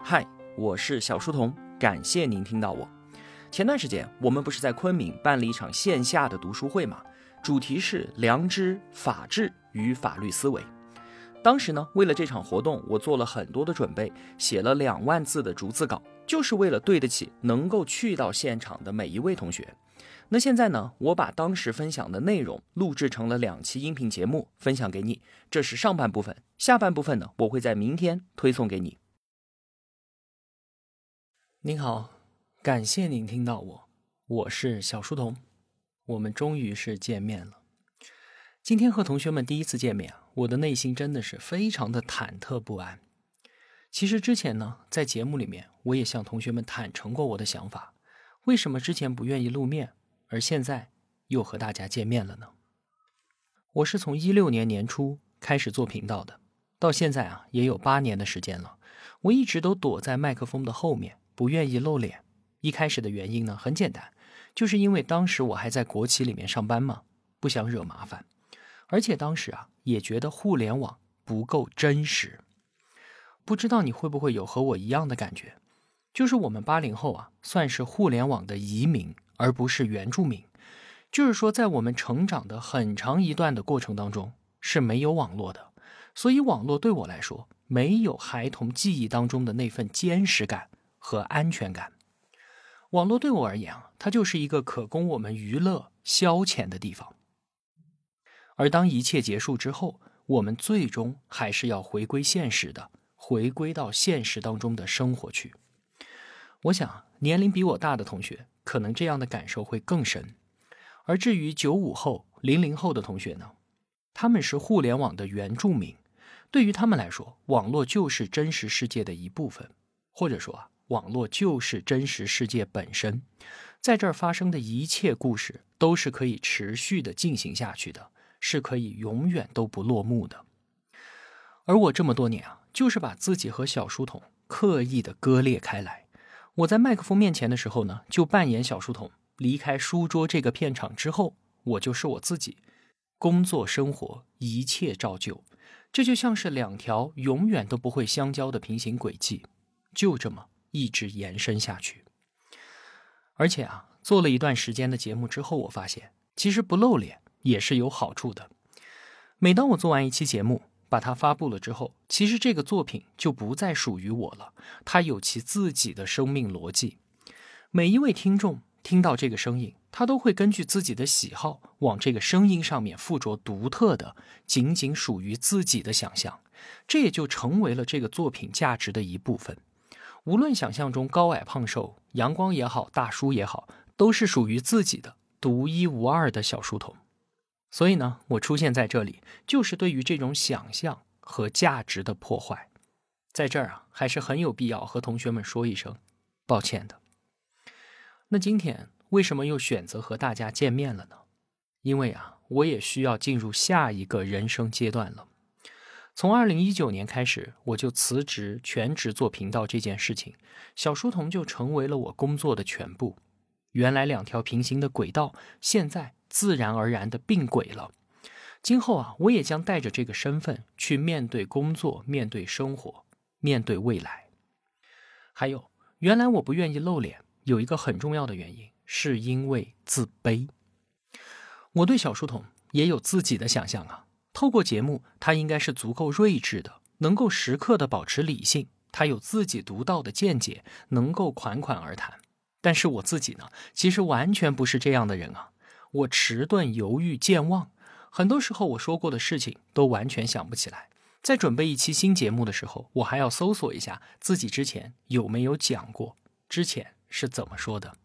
嗨，我是小书童，感谢您听到我。前段时间，我们不是在昆明办了一场线下的读书会吗？主题是良知、法治与法律思维。当时呢，为了这场活动，我做了很多的准备，写了两万字的逐字稿，就是为了对得起能够去到现场的每一位同学。那现在呢，我把当时分享的内容录制成了两期音频节目，分享给你。这是上半部分，下半部分呢，我会在明天推送给你。您好，感谢您听到我，我是小书童，我们终于是见面了。今天和同学们第一次见面，我的内心真的是非常的忐忑不安。其实之前呢，在节目里面我也向同学们坦诚过我的想法，为什么之前不愿意露面，而现在又和大家见面了呢？我是从一六年年初开始做频道的，到现在啊也有八年的时间了，我一直都躲在麦克风的后面。不愿意露脸，一开始的原因呢很简单，就是因为当时我还在国企里面上班嘛，不想惹麻烦，而且当时啊也觉得互联网不够真实。不知道你会不会有和我一样的感觉，就是我们八零后啊算是互联网的移民，而不是原住民。就是说，在我们成长的很长一段的过程当中是没有网络的，所以网络对我来说没有孩童记忆当中的那份坚实感。和安全感，网络对我而言啊，它就是一个可供我们娱乐消遣的地方。而当一切结束之后，我们最终还是要回归现实的，回归到现实当中的生活去。我想，年龄比我大的同学，可能这样的感受会更深。而至于九五后、零零后的同学呢，他们是互联网的原住民，对于他们来说，网络就是真实世界的一部分，或者说啊。网络就是真实世界本身，在这儿发生的一切故事都是可以持续的进行下去的，是可以永远都不落幕的。而我这么多年啊，就是把自己和小书童刻意的割裂开来。我在麦克风面前的时候呢，就扮演小书童；离开书桌这个片场之后，我就是我自己。工作生活一切照旧，这就像是两条永远都不会相交的平行轨迹，就这么。一直延伸下去，而且啊，做了一段时间的节目之后，我发现其实不露脸也是有好处的。每当我做完一期节目，把它发布了之后，其实这个作品就不再属于我了，它有其自己的生命逻辑。每一位听众听到这个声音，他都会根据自己的喜好，往这个声音上面附着独特的、仅仅属于自己的想象，这也就成为了这个作品价值的一部分。无论想象中高矮胖瘦、阳光也好、大叔也好，都是属于自己的独一无二的小书童。所以呢，我出现在这里，就是对于这种想象和价值的破坏。在这儿啊，还是很有必要和同学们说一声抱歉的。那今天为什么又选择和大家见面了呢？因为啊，我也需要进入下一个人生阶段了。从二零一九年开始，我就辞职全职做频道这件事情，小书童就成为了我工作的全部。原来两条平行的轨道，现在自然而然的并轨了。今后啊，我也将带着这个身份去面对工作，面对生活，面对未来。还有，原来我不愿意露脸，有一个很重要的原因，是因为自卑。我对小书童也有自己的想象啊。透过节目，他应该是足够睿智的，能够时刻的保持理性。他有自己独到的见解，能够款款而谈。但是我自己呢，其实完全不是这样的人啊！我迟钝、犹豫、健忘，很多时候我说过的事情都完全想不起来。在准备一期新节目的时候，我还要搜索一下自己之前有没有讲过，之前是怎么说的。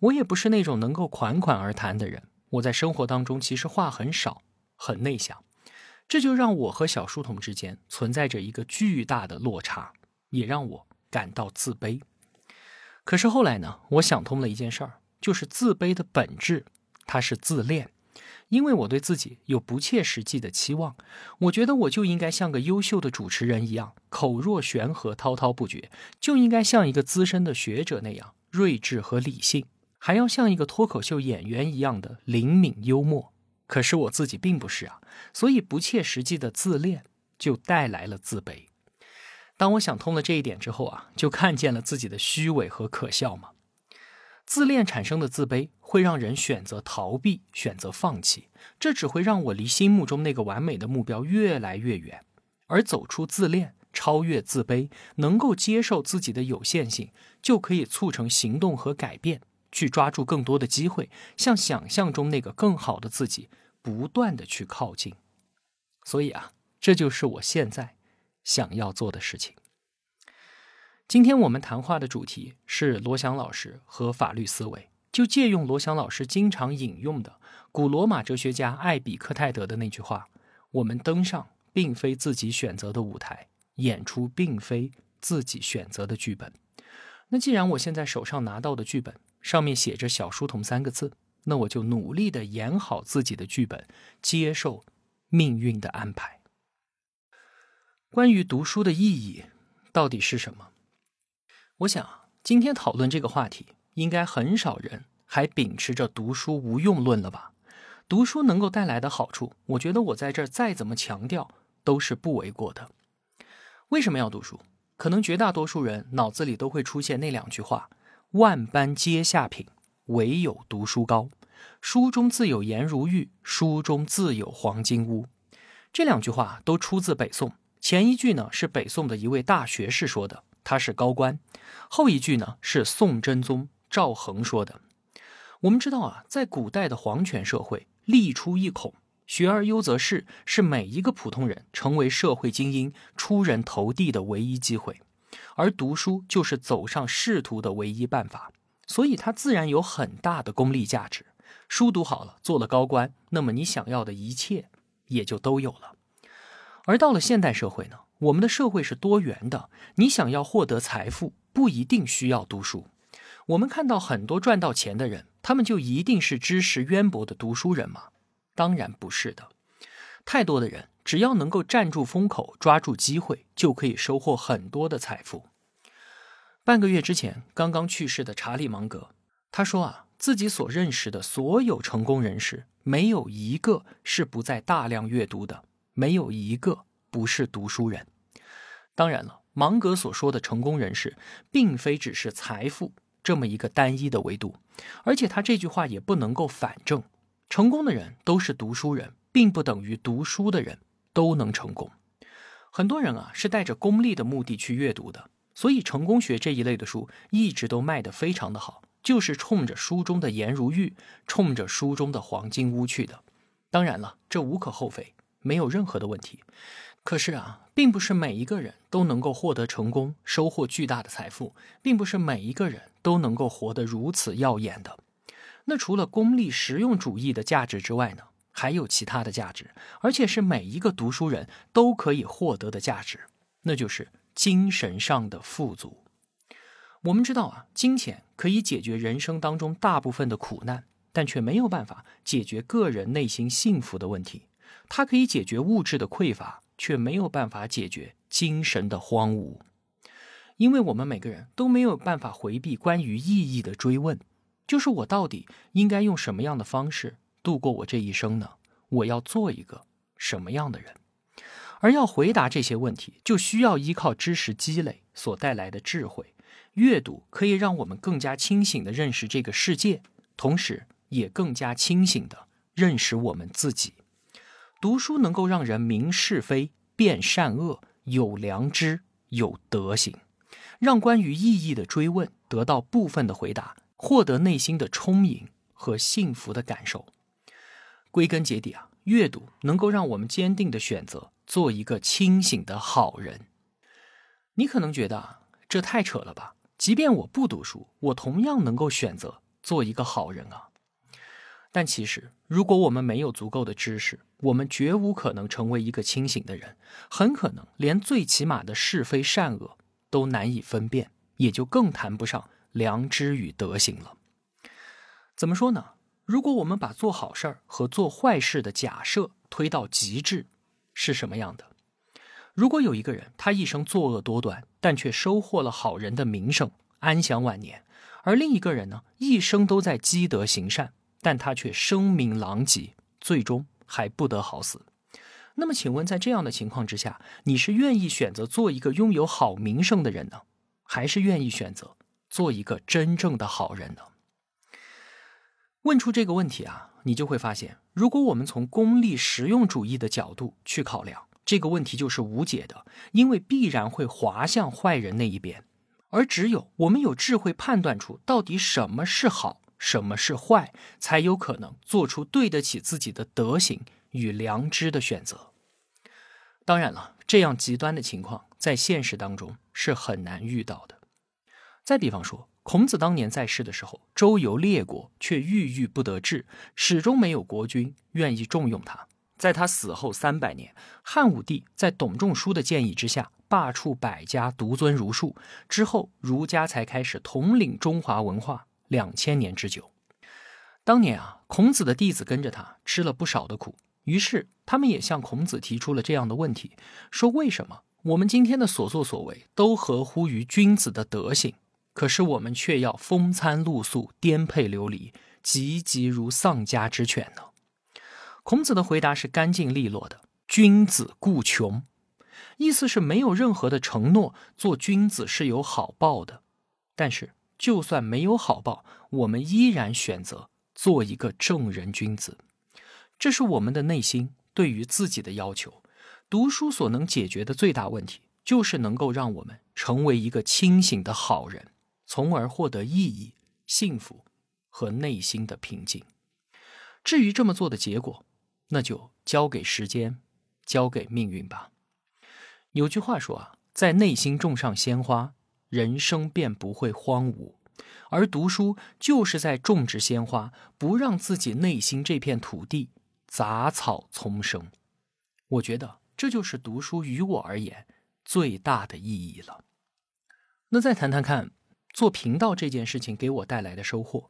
我也不是那种能够款款而谈的人。我在生活当中其实话很少，很内向。这就让我和小书童之间存在着一个巨大的落差，也让我感到自卑。可是后来呢，我想通了一件事儿，就是自卑的本质，它是自恋。因为我对自己有不切实际的期望，我觉得我就应该像个优秀的主持人一样，口若悬河、滔滔不绝，就应该像一个资深的学者那样睿智和理性，还要像一个脱口秀演员一样的灵敏幽默。可是我自己并不是啊，所以不切实际的自恋就带来了自卑。当我想通了这一点之后啊，就看见了自己的虚伪和可笑嘛。自恋产生的自卑会让人选择逃避，选择放弃，这只会让我离心目中那个完美的目标越来越远。而走出自恋，超越自卑，能够接受自己的有限性，就可以促成行动和改变，去抓住更多的机会，向想象中那个更好的自己不断的去靠近。所以啊，这就是我现在。想要做的事情。今天我们谈话的主题是罗翔老师和法律思维，就借用罗翔老师经常引用的古罗马哲学家艾比克泰德的那句话：“我们登上并非自己选择的舞台，演出并非自己选择的剧本。”那既然我现在手上拿到的剧本上面写着“小书童”三个字，那我就努力的演好自己的剧本，接受命运的安排。关于读书的意义到底是什么？我想今天讨论这个话题，应该很少人还秉持着读书无用论了吧？读书能够带来的好处，我觉得我在这儿再怎么强调都是不为过的。为什么要读书？可能绝大多数人脑子里都会出现那两句话：“万般皆下品，唯有读书高。书中自有颜如玉，书中自有黄金屋。”这两句话都出自北宋。前一句呢是北宋的一位大学士说的，他是高官；后一句呢是宋真宗赵恒说的。我们知道啊，在古代的皇权社会，立出一孔，学而优则仕，是每一个普通人成为社会精英、出人头地的唯一机会，而读书就是走上仕途的唯一办法，所以它自然有很大的功利价值。书读好了，做了高官，那么你想要的一切也就都有了。而到了现代社会呢，我们的社会是多元的。你想要获得财富，不一定需要读书。我们看到很多赚到钱的人，他们就一定是知识渊博的读书人吗？当然不是的。太多的人，只要能够站住风口，抓住机会，就可以收获很多的财富。半个月之前刚刚去世的查理芒格，他说啊，自己所认识的所有成功人士，没有一个是不在大量阅读的。没有一个不是读书人。当然了，芒格所说的成功人士，并非只是财富这么一个单一的维度，而且他这句话也不能够反证，成功的人都是读书人，并不等于读书的人都能成功。很多人啊是带着功利的目的去阅读的，所以成功学这一类的书一直都卖得非常的好，就是冲着书中的颜如玉，冲着书中的黄金屋去的。当然了，这无可厚非。没有任何的问题，可是啊，并不是每一个人都能够获得成功，收获巨大的财富，并不是每一个人都能够活得如此耀眼的。那除了功利实用主义的价值之外呢，还有其他的价值，而且是每一个读书人都可以获得的价值，那就是精神上的富足。我们知道啊，金钱可以解决人生当中大部分的苦难，但却没有办法解决个人内心幸福的问题。它可以解决物质的匮乏，却没有办法解决精神的荒芜，因为我们每个人都没有办法回避关于意义的追问，就是我到底应该用什么样的方式度过我这一生呢？我要做一个什么样的人？而要回答这些问题，就需要依靠知识积累所带来的智慧。阅读可以让我们更加清醒地认识这个世界，同时也更加清醒地认识我们自己。读书能够让人明是非、辨善恶、有良知、有德行，让关于意义的追问得到部分的回答，获得内心的充盈和幸福的感受。归根结底啊，阅读能够让我们坚定的选择做一个清醒的好人。你可能觉得啊，这太扯了吧？即便我不读书，我同样能够选择做一个好人啊。但其实，如果我们没有足够的知识，我们绝无可能成为一个清醒的人，很可能连最起码的是非善恶都难以分辨，也就更谈不上良知与德行了。怎么说呢？如果我们把做好事儿和做坏事的假设推到极致，是什么样的？如果有一个人，他一生作恶多端，但却收获了好人的名声，安享晚年；而另一个人呢，一生都在积德行善。但他却声名狼藉，最终还不得好死。那么，请问，在这样的情况之下，你是愿意选择做一个拥有好名声的人呢，还是愿意选择做一个真正的好人呢？问出这个问题啊，你就会发现，如果我们从功利实用主义的角度去考量这个问题，就是无解的，因为必然会滑向坏人那一边。而只有我们有智慧判断出到底什么是好，什么是坏，才有可能做出对得起自己的德行与良知的选择。当然了，这样极端的情况在现实当中是很难遇到的。再比方说，孔子当年在世的时候，周游列国，却郁郁不得志，始终没有国君愿意重用他。在他死后三百年，汉武帝在董仲舒的建议之下。罢黜百家，独尊儒术之后，儒家才开始统领中华文化两千年之久。当年啊，孔子的弟子跟着他吃了不少的苦，于是他们也向孔子提出了这样的问题：说为什么我们今天的所作所为都合乎于君子的德行，可是我们却要风餐露宿、颠沛流离、急急如丧家之犬呢？孔子的回答是干净利落的：君子固穷。意思是没有任何的承诺，做君子是有好报的。但是，就算没有好报，我们依然选择做一个正人君子。这是我们的内心对于自己的要求。读书所能解决的最大问题，就是能够让我们成为一个清醒的好人，从而获得意义、幸福和内心的平静。至于这么做的结果，那就交给时间，交给命运吧。有句话说啊，在内心种上鲜花，人生便不会荒芜。而读书就是在种植鲜花，不让自己内心这片土地杂草丛生。我觉得这就是读书于我而言最大的意义了。那再谈谈看，做频道这件事情给我带来的收获，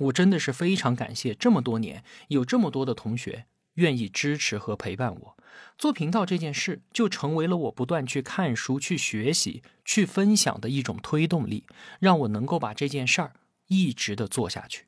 我真的是非常感谢这么多年有这么多的同学。愿意支持和陪伴我做频道这件事，就成为了我不断去看书、去学习、去分享的一种推动力，让我能够把这件事儿一直的做下去。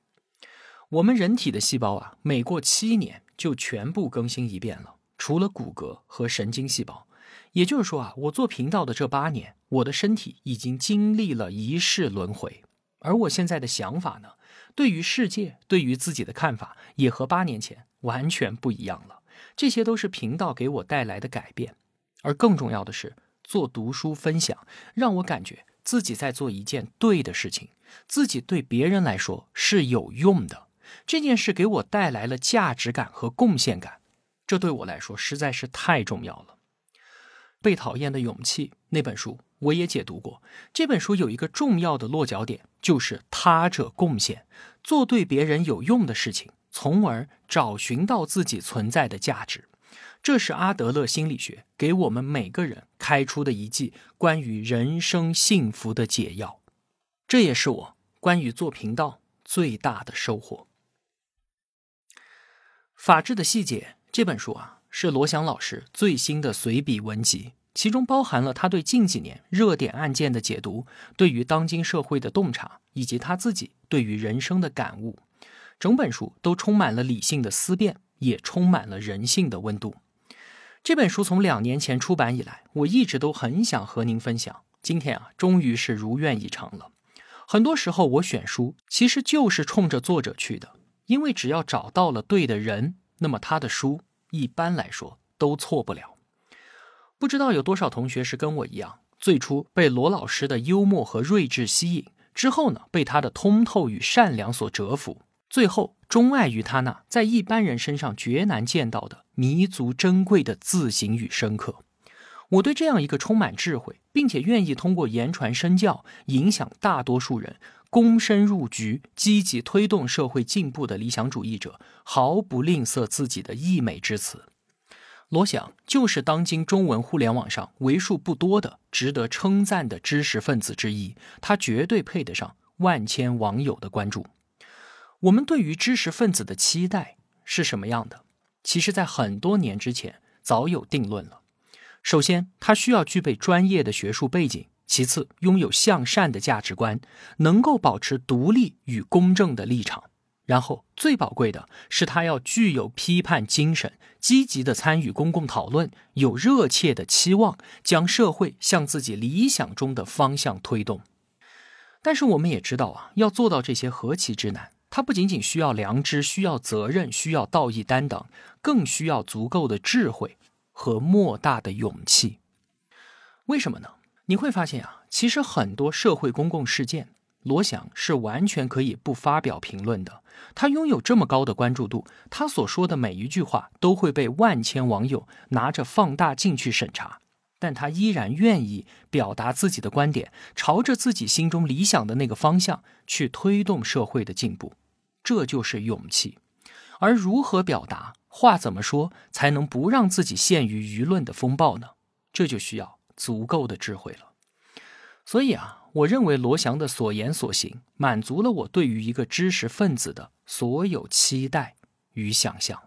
我们人体的细胞啊，每过七年就全部更新一遍了，除了骨骼和神经细胞。也就是说啊，我做频道的这八年，我的身体已经经历了一世轮回。而我现在的想法呢，对于世界、对于自己的看法，也和八年前。完全不一样了，这些都是频道给我带来的改变，而更重要的是，做读书分享，让我感觉自己在做一件对的事情，自己对别人来说是有用的。这件事给我带来了价值感和贡献感，这对我来说实在是太重要了。被讨厌的勇气那本书我也解读过，这本书有一个重要的落脚点，就是他者贡献，做对别人有用的事情。从而找寻到自己存在的价值，这是阿德勒心理学给我们每个人开出的一剂关于人生幸福的解药。这也是我关于做频道最大的收获。《法治的细节》这本书啊，是罗翔老师最新的随笔文集，其中包含了他对近几年热点案件的解读，对于当今社会的洞察，以及他自己对于人生的感悟。整本书都充满了理性的思辨，也充满了人性的温度。这本书从两年前出版以来，我一直都很想和您分享。今天啊，终于是如愿以偿了。很多时候我选书其实就是冲着作者去的，因为只要找到了对的人，那么他的书一般来说都错不了。不知道有多少同学是跟我一样，最初被罗老师的幽默和睿智吸引，之后呢，被他的通透与善良所折服。最后，钟爱于他那在一般人身上绝难见到的弥足珍贵的自省与深刻。我对这样一个充满智慧，并且愿意通过言传身教影响大多数人、躬身入局、积极推动社会进步的理想主义者，毫不吝啬自己的溢美之词。罗翔就是当今中文互联网上为数不多的值得称赞的知识分子之一，他绝对配得上万千网友的关注。我们对于知识分子的期待是什么样的？其实，在很多年之前早有定论了。首先，他需要具备专业的学术背景；其次，拥有向善的价值观，能够保持独立与公正的立场；然后最宝贵的是，他要具有批判精神，积极的参与公共讨论，有热切的期望，将社会向自己理想中的方向推动。但是我们也知道啊，要做到这些何其之难！他不仅仅需要良知，需要责任，需要道义担当，更需要足够的智慧和莫大的勇气。为什么呢？你会发现啊，其实很多社会公共事件。罗翔是完全可以不发表评论的。他拥有这么高的关注度，他所说的每一句话都会被万千网友拿着放大镜去审查，但他依然愿意表达自己的观点，朝着自己心中理想的那个方向去推动社会的进步。这就是勇气。而如何表达，话怎么说，才能不让自己陷于舆论的风暴呢？这就需要足够的智慧了。所以啊。我认为罗翔的所言所行满足了我对于一个知识分子的所有期待与想象。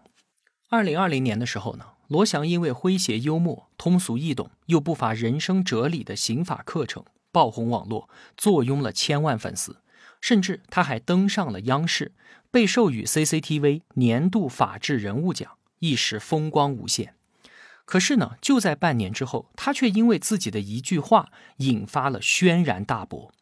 二零二零年的时候呢，罗翔因为诙谐幽默、通俗易懂又不乏人生哲理的刑法课程爆红网络，坐拥了千万粉丝，甚至他还登上了央视，被授予 CCTV 年度法治人物奖，一时风光无限。可是呢，就在半年之后，他却因为自己的一句话引发了轩然大波。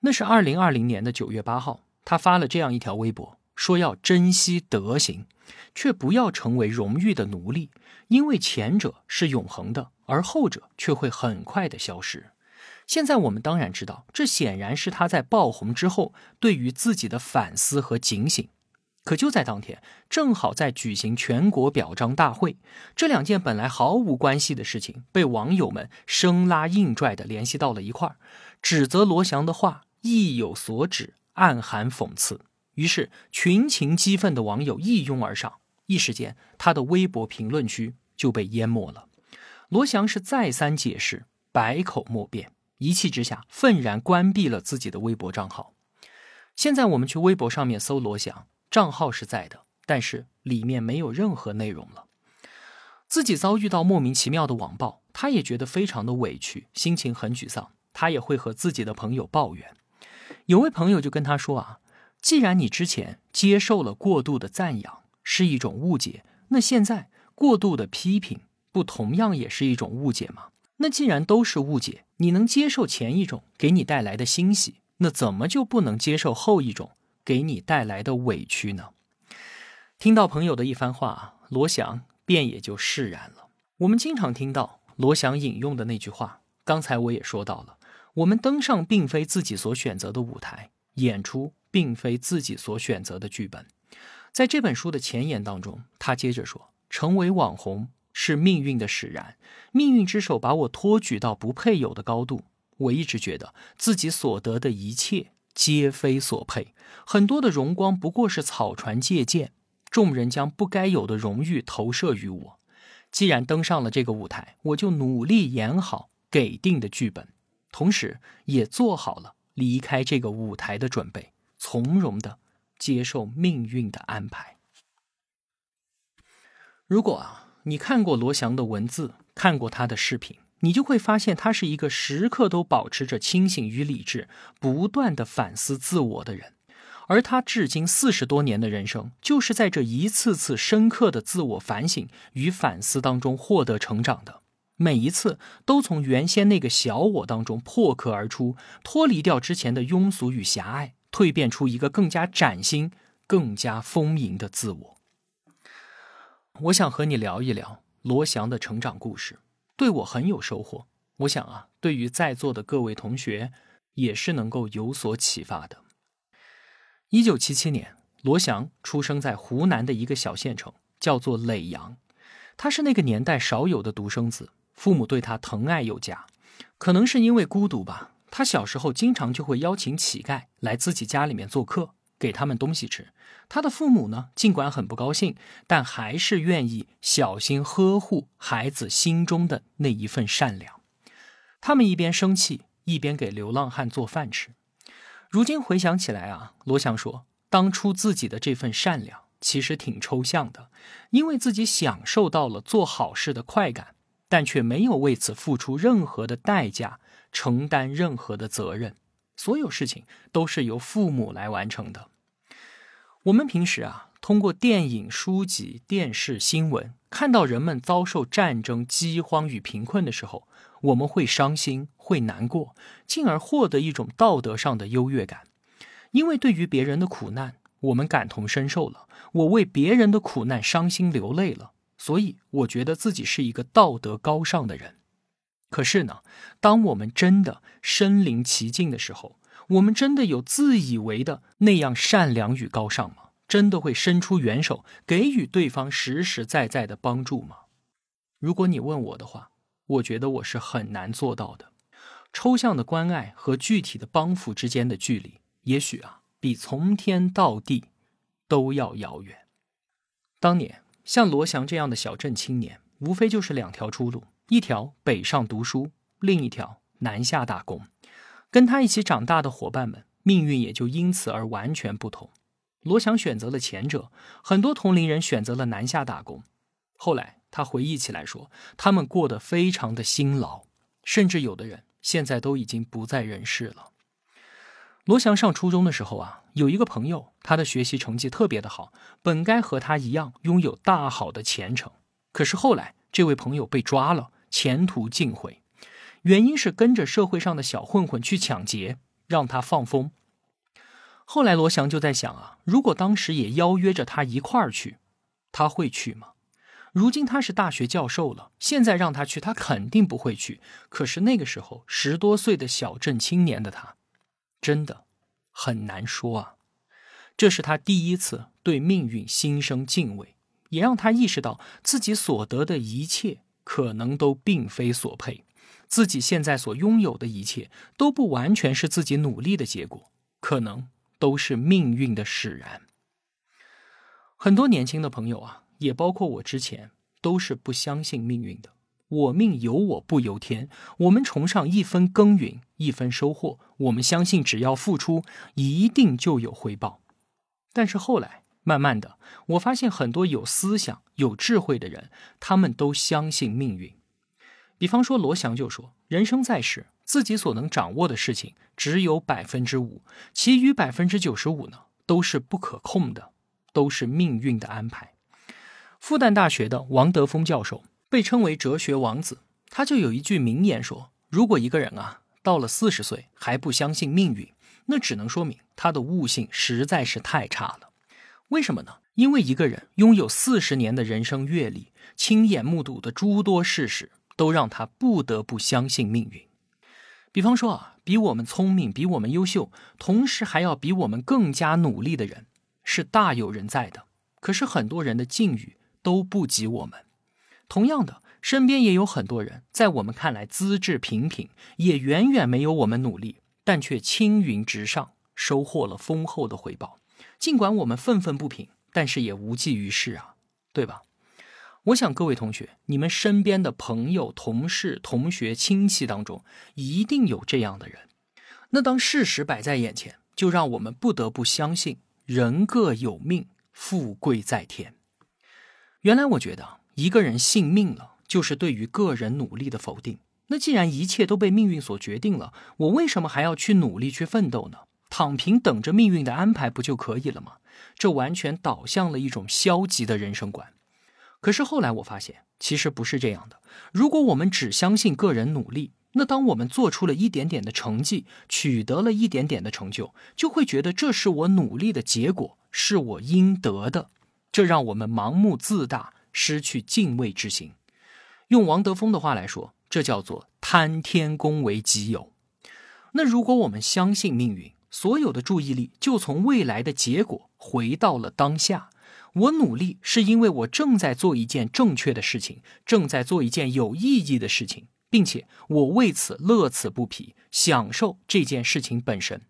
那是二零二零年的九月八号，他发了这样一条微博，说要珍惜德行，却不要成为荣誉的奴隶，因为前者是永恒的，而后者却会很快的消失。现在我们当然知道，这显然是他在爆红之后对于自己的反思和警醒。可就在当天，正好在举行全国表彰大会，这两件本来毫无关系的事情被网友们生拉硬拽的联系到了一块儿，指责罗翔的话意有所指，暗含讽刺。于是群情激愤的网友一拥而上，一时间他的微博评论区就被淹没了。罗翔是再三解释，百口莫辩，一气之下愤然关闭了自己的微博账号。现在我们去微博上面搜罗翔。账号是在的，但是里面没有任何内容了。自己遭遇到莫名其妙的网暴，他也觉得非常的委屈，心情很沮丧。他也会和自己的朋友抱怨。有位朋友就跟他说啊，既然你之前接受了过度的赞扬是一种误解，那现在过度的批评不同样也是一种误解吗？那既然都是误解，你能接受前一种给你带来的欣喜，那怎么就不能接受后一种？给你带来的委屈呢？听到朋友的一番话，罗翔便也就释然了。我们经常听到罗翔引用的那句话，刚才我也说到了：我们登上并非自己所选择的舞台，演出并非自己所选择的剧本。在这本书的前言当中，他接着说：“成为网红是命运的使然，命运之手把我托举到不配有的高度。我一直觉得自己所得的一切。”皆非所配，很多的荣光不过是草船借箭，众人将不该有的荣誉投射于我。既然登上了这个舞台，我就努力演好给定的剧本，同时也做好了离开这个舞台的准备，从容的接受命运的安排。如果啊，你看过罗翔的文字，看过他的视频。你就会发现，他是一个时刻都保持着清醒与理智，不断的反思自我的人。而他至今四十多年的人生，就是在这一次次深刻的自我反省与反思当中获得成长的。每一次都从原先那个小我当中破壳而出，脱离掉之前的庸俗与狭隘，蜕变出一个更加崭新、更加丰盈的自我。我想和你聊一聊罗翔的成长故事。对我很有收获，我想啊，对于在座的各位同学也是能够有所启发的。一九七七年，罗翔出生在湖南的一个小县城，叫做耒阳。他是那个年代少有的独生子，父母对他疼爱有加。可能是因为孤独吧，他小时候经常就会邀请乞丐来自己家里面做客。给他们东西吃，他的父母呢，尽管很不高兴，但还是愿意小心呵护孩子心中的那一份善良。他们一边生气，一边给流浪汉做饭吃。如今回想起来啊，罗翔说，当初自己的这份善良其实挺抽象的，因为自己享受到了做好事的快感，但却没有为此付出任何的代价，承担任何的责任。所有事情都是由父母来完成的。我们平时啊，通过电影、书籍、电视、新闻，看到人们遭受战争、饥荒与贫困的时候，我们会伤心，会难过，进而获得一种道德上的优越感，因为对于别人的苦难，我们感同身受了，我为别人的苦难伤心流泪了，所以我觉得自己是一个道德高尚的人。可是呢，当我们真的身临其境的时候，我们真的有自以为的那样善良与高尚吗？真的会伸出援手，给予对方实实在在的帮助吗？如果你问我的话，我觉得我是很难做到的。抽象的关爱和具体的帮扶之间的距离，也许啊，比从天到地都要遥远。当年像罗翔这样的小镇青年，无非就是两条出路。一条北上读书，另一条南下打工。跟他一起长大的伙伴们，命运也就因此而完全不同。罗翔选择了前者，很多同龄人选择了南下打工。后来他回忆起来说，他们过得非常的辛劳，甚至有的人现在都已经不在人世了。罗翔上初中的时候啊，有一个朋友，他的学习成绩特别的好，本该和他一样拥有大好的前程，可是后来。这位朋友被抓了，前途尽毁，原因是跟着社会上的小混混去抢劫，让他放风。后来罗翔就在想啊，如果当时也邀约着他一块儿去，他会去吗？如今他是大学教授了，现在让他去，他肯定不会去。可是那个时候十多岁的小镇青年的他，真的很难说啊。这是他第一次对命运心生敬畏。也让他意识到自己所得的一切可能都并非所配，自己现在所拥有的一切都不完全是自己努力的结果，可能都是命运的使然。很多年轻的朋友啊，也包括我之前，都是不相信命运的。我命由我不由天，我们崇尚一分耕耘一分收获，我们相信只要付出，一定就有回报。但是后来。慢慢的，我发现很多有思想、有智慧的人，他们都相信命运。比方说，罗翔就说：“人生在世，自己所能掌握的事情只有百分之五，其余百分之九十五呢，都是不可控的，都是命运的安排。”复旦大学的王德峰教授被称为哲学王子，他就有一句名言说：“如果一个人啊，到了四十岁还不相信命运，那只能说明他的悟性实在是太差了。”为什么呢？因为一个人拥有四十年的人生阅历，亲眼目睹的诸多事实，都让他不得不相信命运。比方说啊，比我们聪明、比我们优秀，同时还要比我们更加努力的人，是大有人在的。可是很多人的境遇都不及我们。同样的，身边也有很多人，在我们看来资质平平，也远远没有我们努力，但却青云直上，收获了丰厚的回报。尽管我们愤愤不平，但是也无济于事啊，对吧？我想各位同学，你们身边的朋友、同事、同学、亲戚当中，一定有这样的人。那当事实摆在眼前，就让我们不得不相信“人各有命，富贵在天”。原来我觉得，一个人信命了，就是对于个人努力的否定。那既然一切都被命运所决定了，我为什么还要去努力去奋斗呢？躺平等着命运的安排不就可以了吗？这完全导向了一种消极的人生观。可是后来我发现，其实不是这样的。如果我们只相信个人努力，那当我们做出了一点点的成绩，取得了一点点的成就，就会觉得这是我努力的结果，是我应得的。这让我们盲目自大，失去敬畏之心。用王德峰的话来说，这叫做贪天功为己有。那如果我们相信命运，所有的注意力就从未来的结果回到了当下。我努力是因为我正在做一件正确的事情，正在做一件有意义的事情，并且我为此乐此不疲，享受这件事情本身。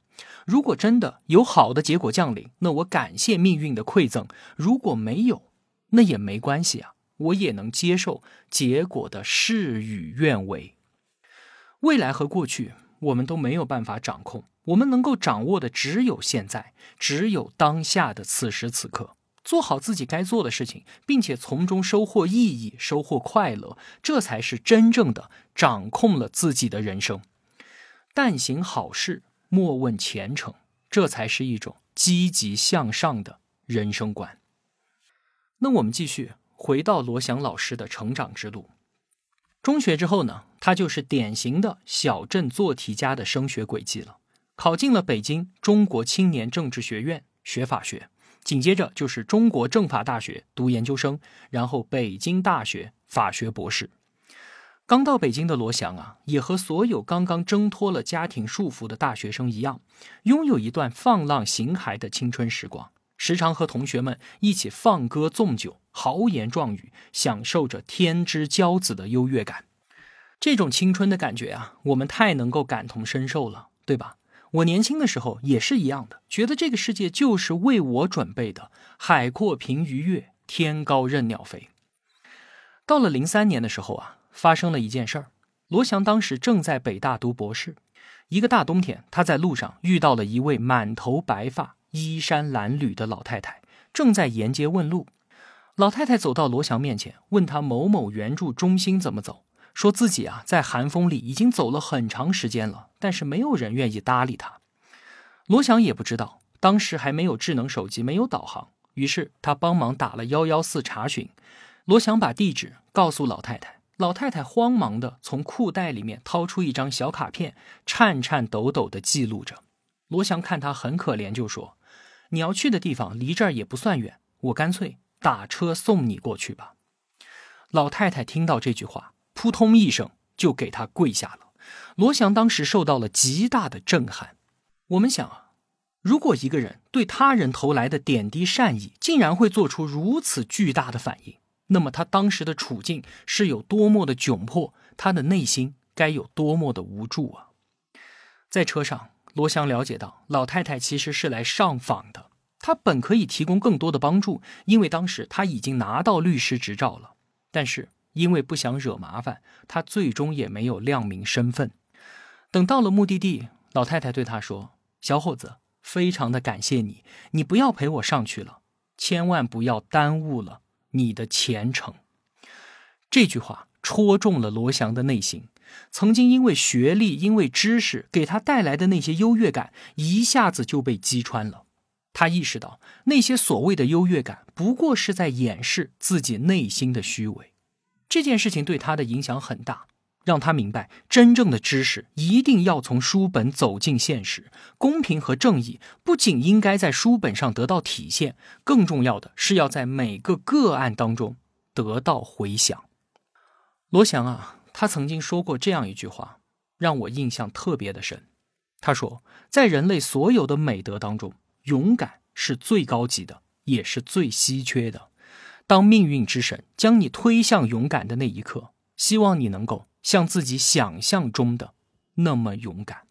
如果真的有好的结果降临，那我感谢命运的馈赠；如果没有，那也没关系啊，我也能接受结果的事与愿违。未来和过去，我们都没有办法掌控。我们能够掌握的只有现在，只有当下的此时此刻，做好自己该做的事情，并且从中收获意义、收获快乐，这才是真正的掌控了自己的人生。但行好事，莫问前程，这才是一种积极向上的人生观。那我们继续回到罗翔老师的成长之路。中学之后呢，他就是典型的小镇做题家的升学轨迹了，考进了北京中国青年政治学院学法学，紧接着就是中国政法大学读研究生，然后北京大学法学博士。刚到北京的罗翔啊，也和所有刚刚挣脱了家庭束缚的大学生一样，拥有一段放浪形骸的青春时光。时常和同学们一起放歌纵酒，豪言壮语，享受着天之骄子的优越感。这种青春的感觉啊，我们太能够感同身受了，对吧？我年轻的时候也是一样的，觉得这个世界就是为我准备的，海阔凭鱼跃，天高任鸟飞。到了零三年的时候啊，发生了一件事儿。罗翔当时正在北大读博士，一个大冬天，他在路上遇到了一位满头白发。衣衫褴褛的老太太正在沿街问路，老太太走到罗翔面前，问他某某援助中心怎么走，说自己啊在寒风里已经走了很长时间了，但是没有人愿意搭理他。罗翔也不知道，当时还没有智能手机，没有导航，于是他帮忙打了幺幺四查询。罗翔把地址告诉老太太，老太太慌忙的从裤袋里面掏出一张小卡片，颤颤抖抖的记录着。罗翔看他很可怜，就说。你要去的地方离这儿也不算远，我干脆打车送你过去吧。老太太听到这句话，扑通一声就给他跪下了。罗翔当时受到了极大的震撼。我们想啊，如果一个人对他人投来的点滴善意，竟然会做出如此巨大的反应，那么他当时的处境是有多么的窘迫，他的内心该有多么的无助啊！在车上。罗翔了解到，老太太其实是来上访的。他本可以提供更多的帮助，因为当时他已经拿到律师执照了。但是因为不想惹麻烦，他最终也没有亮明身份。等到了目的地，老太太对他说：“小伙子，非常的感谢你，你不要陪我上去了，千万不要耽误了你的前程。”这句话戳中了罗翔的内心。曾经因为学历、因为知识给他带来的那些优越感，一下子就被击穿了。他意识到，那些所谓的优越感，不过是在掩饰自己内心的虚伪。这件事情对他的影响很大，让他明白，真正的知识一定要从书本走进现实。公平和正义不仅应该在书本上得到体现，更重要的是要在每个个案当中得到回响。罗翔啊。他曾经说过这样一句话，让我印象特别的深。他说，在人类所有的美德当中，勇敢是最高级的，也是最稀缺的。当命运之神将你推向勇敢的那一刻，希望你能够像自己想象中的那么勇敢。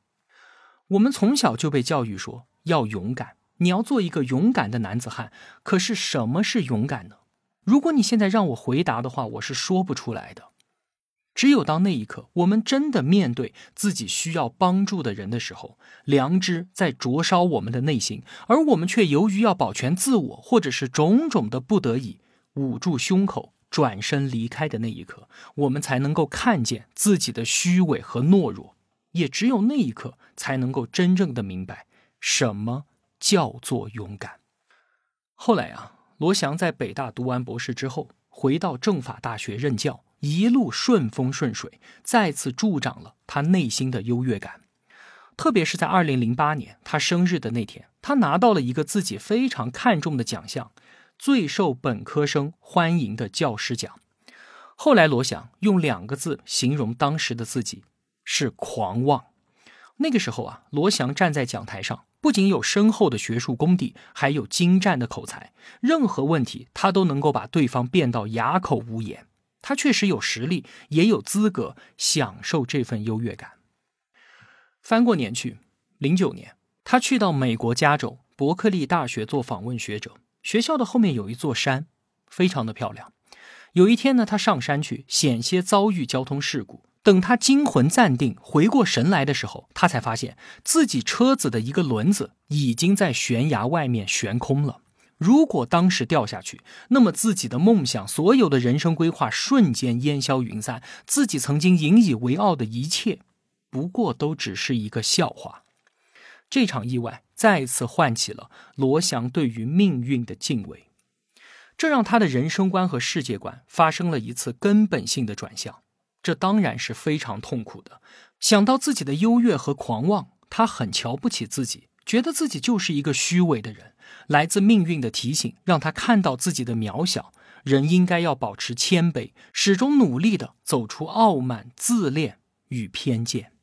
我们从小就被教育说要勇敢，你要做一个勇敢的男子汉。可是什么是勇敢呢？如果你现在让我回答的话，我是说不出来的。只有当那一刻，我们真的面对自己需要帮助的人的时候，良知在灼烧我们的内心，而我们却由于要保全自我，或者是种种的不得已，捂住胸口，转身离开的那一刻，我们才能够看见自己的虚伪和懦弱。也只有那一刻，才能够真正的明白什么叫做勇敢。后来啊，罗翔在北大读完博士之后，回到政法大学任教。一路顺风顺水，再次助长了他内心的优越感。特别是在二零零八年他生日的那天，他拿到了一个自己非常看重的奖项——最受本科生欢迎的教师奖。后来，罗翔用两个字形容当时的自己是狂妄。那个时候啊，罗翔站在讲台上，不仅有深厚的学术功底，还有精湛的口才，任何问题他都能够把对方辩到哑口无言。他确实有实力，也有资格享受这份优越感。翻过年去，零九年，他去到美国加州伯克利大学做访问学者。学校的后面有一座山，非常的漂亮。有一天呢，他上山去，险些遭遇交通事故。等他惊魂暂定、回过神来的时候，他才发现自己车子的一个轮子已经在悬崖外面悬空了。如果当时掉下去，那么自己的梦想、所有的人生规划瞬间烟消云散，自己曾经引以为傲的一切，不过都只是一个笑话。这场意外再次唤起了罗翔对于命运的敬畏，这让他的人生观和世界观发生了一次根本性的转向。这当然是非常痛苦的。想到自己的优越和狂妄，他很瞧不起自己，觉得自己就是一个虚伪的人。来自命运的提醒让他看到自己的渺小。人应该要保持谦卑，始终努力的走出傲慢、自恋与偏见。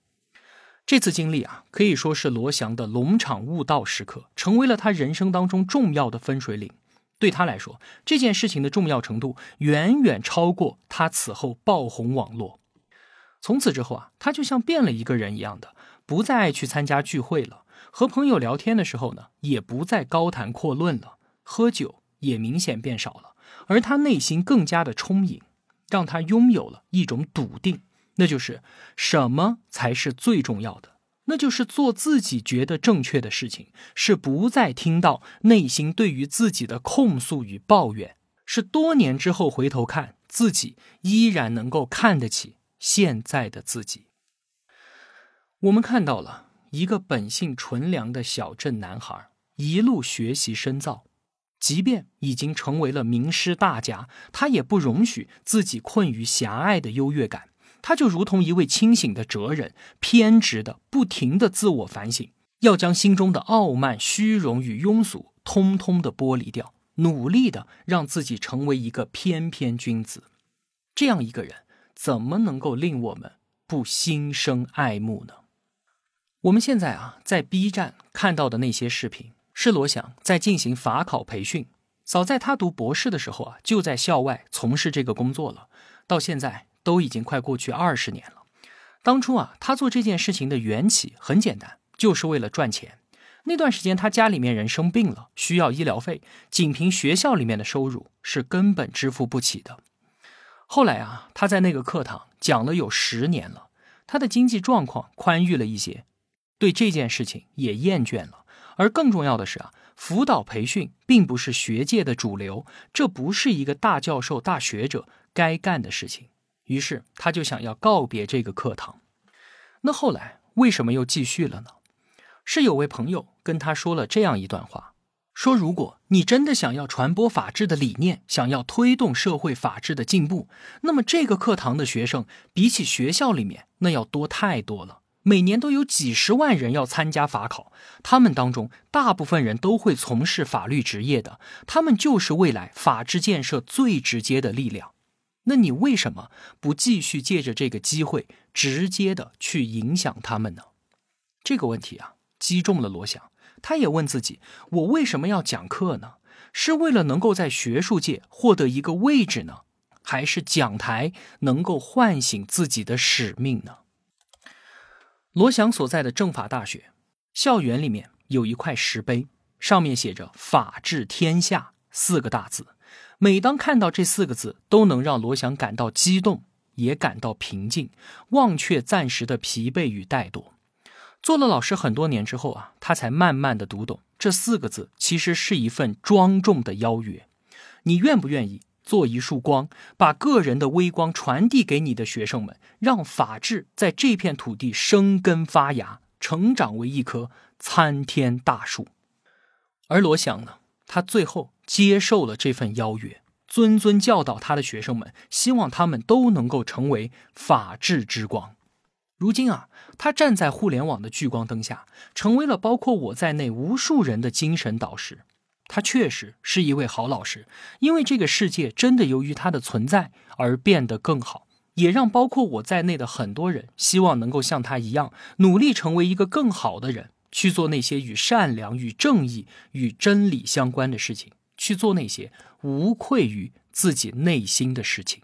这次经历啊，可以说是罗翔的龙场悟道时刻，成为了他人生当中重要的分水岭。对他来说，这件事情的重要程度远远超过他此后爆红网络。从此之后啊，他就像变了一个人一样的，不再爱去参加聚会了，和朋友聊天的时候呢，也不再高谈阔论了，喝酒也明显变少了，而他内心更加的充盈，让他拥有了一种笃定。那就是什么才是最重要的？那就是做自己觉得正确的事情，是不再听到内心对于自己的控诉与抱怨，是多年之后回头看自己依然能够看得起现在的自己。我们看到了一个本性纯良的小镇男孩，一路学习深造，即便已经成为了名师大家，他也不容许自己困于狭隘的优越感。他就如同一位清醒的哲人，偏执的、不停的自我反省，要将心中的傲慢、虚荣与庸俗通通的剥离掉，努力的让自己成为一个翩翩君子。这样一个人，怎么能够令我们不心生爱慕呢？我们现在啊，在 B 站看到的那些视频，是罗翔在进行法考培训。早在他读博士的时候啊，就在校外从事这个工作了，到现在。都已经快过去二十年了。当初啊，他做这件事情的缘起很简单，就是为了赚钱。那段时间，他家里面人生病了，需要医疗费，仅凭学校里面的收入是根本支付不起的。后来啊，他在那个课堂讲了有十年了，他的经济状况宽裕了一些，对这件事情也厌倦了。而更重要的是啊，辅导培训并不是学界的主流，这不是一个大教授、大学者该干的事情。于是他就想要告别这个课堂，那后来为什么又继续了呢？是有位朋友跟他说了这样一段话，说如果你真的想要传播法治的理念，想要推动社会法治的进步，那么这个课堂的学生比起学校里面那要多太多了。每年都有几十万人要参加法考，他们当中大部分人都会从事法律职业的，他们就是未来法治建设最直接的力量。那你为什么不继续借着这个机会，直接的去影响他们呢？这个问题啊，击中了罗翔。他也问自己：我为什么要讲课呢？是为了能够在学术界获得一个位置呢，还是讲台能够唤醒自己的使命呢？罗翔所在的政法大学校园里面有一块石碑，上面写着“法治天下”四个大字。每当看到这四个字，都能让罗翔感到激动，也感到平静，忘却暂时的疲惫与怠惰。做了老师很多年之后啊，他才慢慢的读懂这四个字其实是一份庄重的邀约。你愿不愿意做一束光，把个人的微光传递给你的学生们，让法治在这片土地生根发芽，成长为一棵参天大树？而罗翔呢，他最后。接受了这份邀约，谆谆教导他的学生们，希望他们都能够成为法治之光。如今啊，他站在互联网的聚光灯下，成为了包括我在内无数人的精神导师。他确实是一位好老师，因为这个世界真的由于他的存在而变得更好，也让包括我在内的很多人希望能够像他一样，努力成为一个更好的人，去做那些与善良、与正义、与真理相关的事情。去做那些无愧于自己内心的事情。